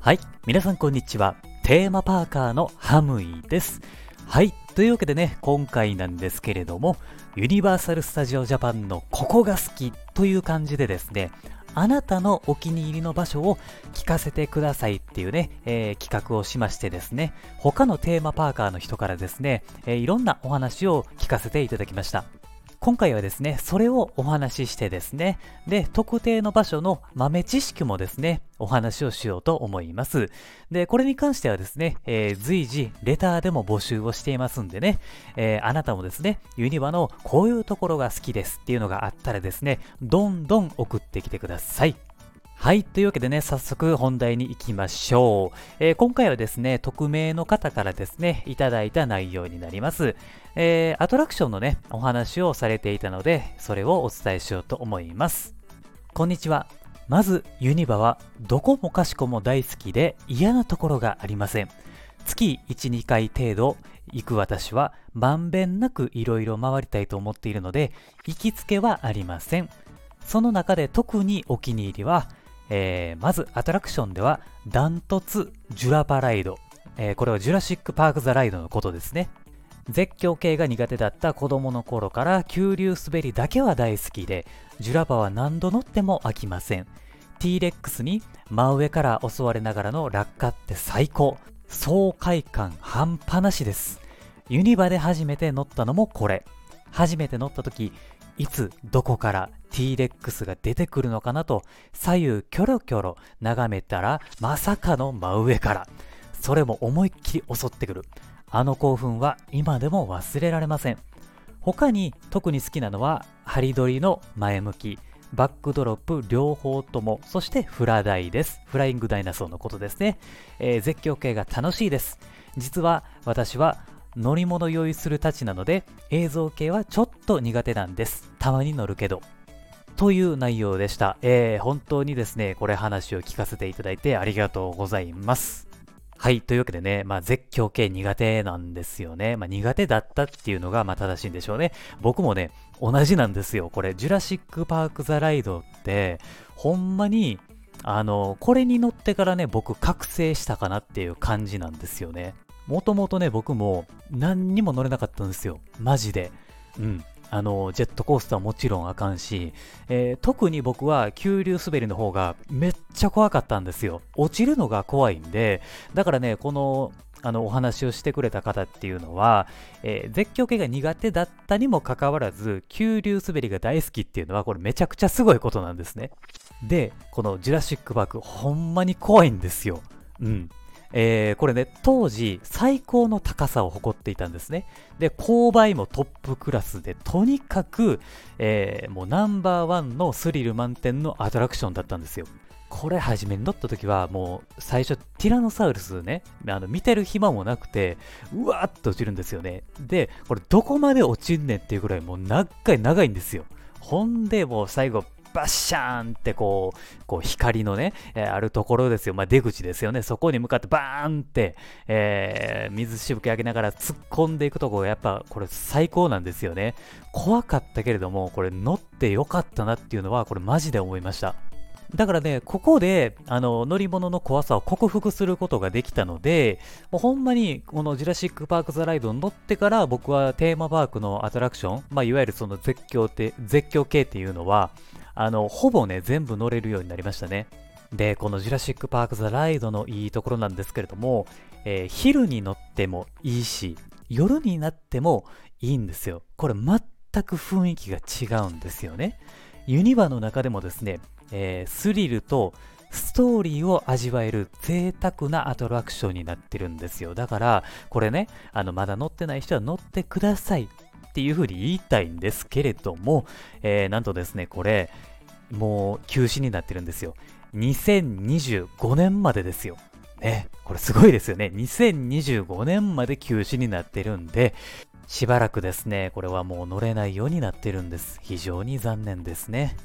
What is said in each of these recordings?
はい皆さんこんにちはテーマパーカーのハムイですはいというわけでね今回なんですけれどもユニバーサル・スタジオ・ジャパンのここが好きという感じでですねあなたのお気に入りの場所を聞かせてくださいっていうね、えー、企画をしましてですね、他のテーマパーカーの人からですね、えー、いろんなお話を聞かせていただきました。今回はですね、それをお話ししてですね、で、特定の場所の豆知識もですね、お話をしようと思います。で、これに関してはですね、えー、随時、レターでも募集をしていますんでね、えー、あなたもですね、ユニバのこういうところが好きですっていうのがあったらですね、どんどん送ってきてください。はい。というわけでね、早速本題に行きましょう。えー、今回はですね、匿名の方からですね、いただいた内容になります。えー、アトラクションのね、お話をされていたので、それをお伝えしようと思います。こんにちは。まず、ユニバは、どこもかしこも大好きで嫌なところがありません。月1、2回程度行く私は、まんべんなくいろいろ回りたいと思っているので、行きつけはありません。その中で特にお気に入りは、えー、まずアトラクションではダントツジュラパライド、えー、これはジュラシック・パーク・ザ・ライドのことですね。絶叫系が苦手だった子供の頃から急流滑りだけは大好きでジュラパは何度乗っても飽きません。T-Rex に真上から襲われながらの落下って最高。爽快感半端なしです。ユニバで初めて乗ったのもこれ。初めて乗った時いつどこから T-Rex が出てくるのかなと左右キョロキョロ眺めたらまさかの真上から。それも思いっきり襲ってくる。あの興奮は今でも忘れられません。他に特に好きなのはハリドリの前向きバックドロップ両方ともそしてフラダイです。フライングダイナソーのことですね、えー、絶叫系が楽しいです。実は私は乗り物酔いするたちなので映像系はちょっと苦手なんです。たまに乗るけど。という内容でした。えー、本当にですね、これ話を聞かせていただいてありがとうございます。はい。というわけでね、まあ、絶叫系苦手なんですよね。まあ、苦手だったっていうのが、まあ、正しいんでしょうね。僕もね、同じなんですよ。これ、ジュラシック・パーク・ザ・ライドって、ほんまに、あの、これに乗ってからね、僕、覚醒したかなっていう感じなんですよね。もともとね、僕も何にも乗れなかったんですよ。マジで。うん。あの、ジェットコースターもちろんあかんし、えー、特に僕は急流滑りの方がめっちゃ怖かったんですよ。落ちるのが怖いんで、だからね、この、あの、お話をしてくれた方っていうのは、えー、絶叫系が苦手だったにもかかわらず、急流滑りが大好きっていうのは、これめちゃくちゃすごいことなんですね。で、このジュラシック・パーク、ほんまに怖いんですよ。うん。えー、これね、当時最高の高さを誇っていたんですね。で、勾配もトップクラスで、とにかく、えー、もうナンバーワンのスリル満点のアトラクションだったんですよ。これ初めに乗った時はもう最初ティラノサウルスね、あの見てる暇もなくて、うわーっと落ちるんですよね。で、これどこまで落ちんねんっていうぐらいもう長い長いんですよ。ほんでもう最後バッシャーンってこう、こう光のね、あるところですよ。まあ、出口ですよね。そこに向かってバーンって、えー、水しぶき上げながら突っ込んでいくとこがやっぱこれ最高なんですよね。怖かったけれども、これ乗ってよかったなっていうのは、これマジで思いました。だからね、ここで、あの、乗り物の怖さを克服することができたので、もうほんまに、このジュラシック・パーク・ザ・ライドに乗ってから、僕はテーマパークのアトラクション、まあ、いわゆるその絶叫って、絶叫系っていうのは、あの、ほぼね、全部乗れるようになりましたね。で、このジュラシック・パーク・ザ・ライドのいいところなんですけれども、えー、昼に乗ってもいいし、夜になってもいいんですよ。これ全く雰囲気が違うんですよね。ユニバの中でもですね、えー、スリルとストーリーを味わえる贅沢なアトラクションになってるんですよ。だから、これね、あの、まだ乗ってない人は乗ってくださいっていう風に言いたいんですけれども、えー、なんとですね、これ、もう休止になってるんですよ。2025年までですよ。ね、これすごいですよね。2025年まで休止になってるんで、しばらくですね、これはもう乗れないようになってるんです。非常に残念ですね。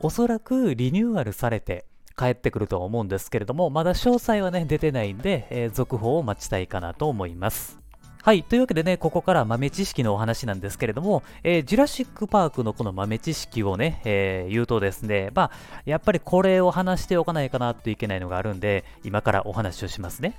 おそらくリニューアルされて帰ってくるとは思うんですけれども、まだ詳細はね、出てないんで、えー、続報を待ちたいかなと思います。はい。というわけでね、ここから豆知識のお話なんですけれども、えー、ジュラシックパークのこの豆知識をね、えー、言うとですね、まあ、やっぱりこれを話しておかないかなといけないのがあるんで、今からお話をしますね。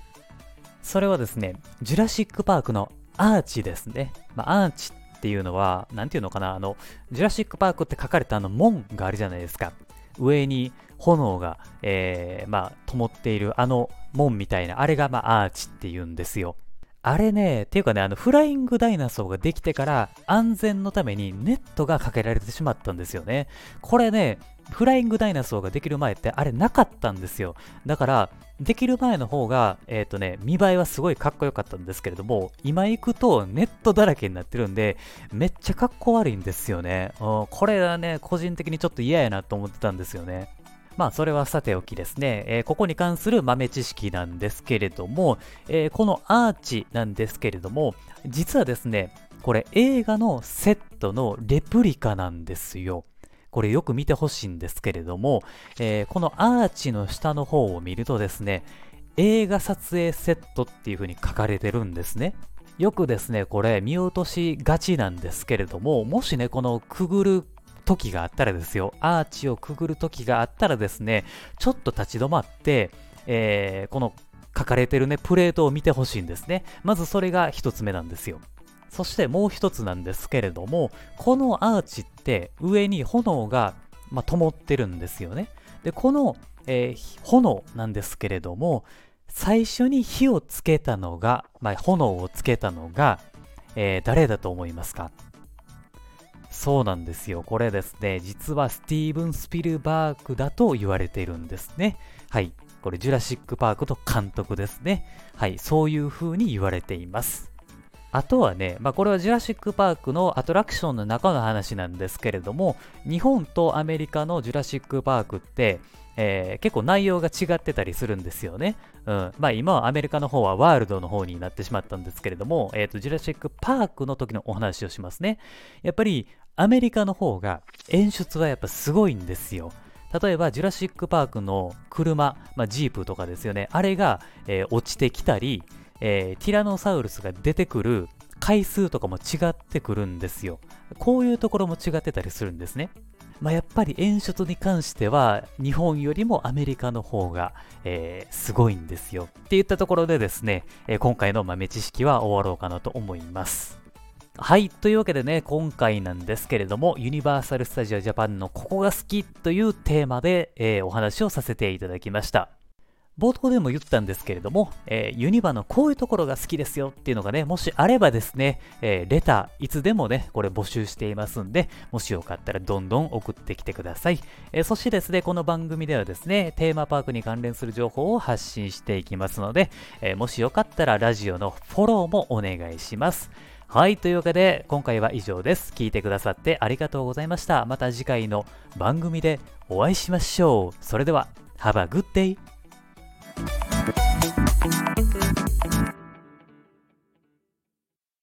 それはですね、ジュラシックパークのアーチですね。まあ、アーチっていうのは、なんていうのかな、あの、ジュラシックパークって書かれたあの門があるじゃないですか。上に炎が、えー、まあ、灯っているあの門みたいな、あれが、まあ、アーチって言うんですよ。あれね、っていうかね、あの、フライングダイナソーができてから安全のためにネットがかけられてしまったんですよね。これね、フライングダイナソーができる前ってあれなかったんですよ。だから、できる前の方が、えっ、ー、とね、見栄えはすごいかっこよかったんですけれども、今行くとネットだらけになってるんで、めっちゃかっこ悪いんですよね。これはね、個人的にちょっと嫌やなと思ってたんですよね。まあ、それはさておきですね、えー、ここに関する豆知識なんですけれども、えー、このアーチなんですけれども、実はですね、これ映画のセットのレプリカなんですよ。これよく見てほしいんですけれども、えー、このアーチの下の方を見るとですね、映画撮影セットっていう風に書かれてるんですね。よくですね、これ見落としがちなんですけれども、もしね、このくぐる時があったらですよ、アーチをくぐる時があったらですね、ちょっと立ち止まって、えー、この書かれてるね、プレートを見てほしいんですね。まずそれが一つ目なんですよ。そしてもう一つなんですけれども、このアーチって上に炎が、まあ、灯ってるんですよね。で、この、えー、炎なんですけれども、最初に火をつけたのが、まあ、炎をつけたのが、えー、誰だと思いますか？そうなんですよ。これですね、実はスティーブン・スピルバーグだと言われているんですね。はい。これ、ジュラシック・パークと監督ですね。はい。そういう風に言われています。あとはね、まあ、これはジュラシック・パークのアトラクションの中の話なんですけれども、日本とアメリカのジュラシック・パークって、えー、結構内容が違ってたりするんですよね。うん。まあ今はアメリカの方はワールドの方になってしまったんですけれども、えっ、ー、と、ジュラシック・パークの時のお話をしますね。やっぱりアメリカの方が演出はやっぱすごいんですよ。例えば、ジュラシック・パークの車、まあ、ジープとかですよね。あれが、えー、落ちてきたり、えー、ティラノサウルスが出てくる回数とかも違ってくるんですよ。こういうところも違ってたりするんですね。まあ、やっぱり演出に関しては日本よりもアメリカの方が、えー、すごいんですよ。って言ったところでですね、えー、今回の豆知識は終わろうかなと思います。はい。というわけでね、今回なんですけれども、ユニバーサル・スタジオ・ジャパンのここが好きというテーマで、えー、お話をさせていただきました。冒頭でも言ったんですけれども、えー、ユニバのこういうところが好きですよっていうのがね、もしあればですね、えー、レター、いつでもね、これ募集していますんで、もしよかったらどんどん送ってきてください。えー、そしてですね、この番組ではですね、テーマパークに関連する情報を発信していきますので、えもしよかったらラジオのフォローもお願いします。はい、というわけで今回は以上です。聞いてくださってありがとうございました。また次回の番組でお会いしましょう。それでは、Have a good day!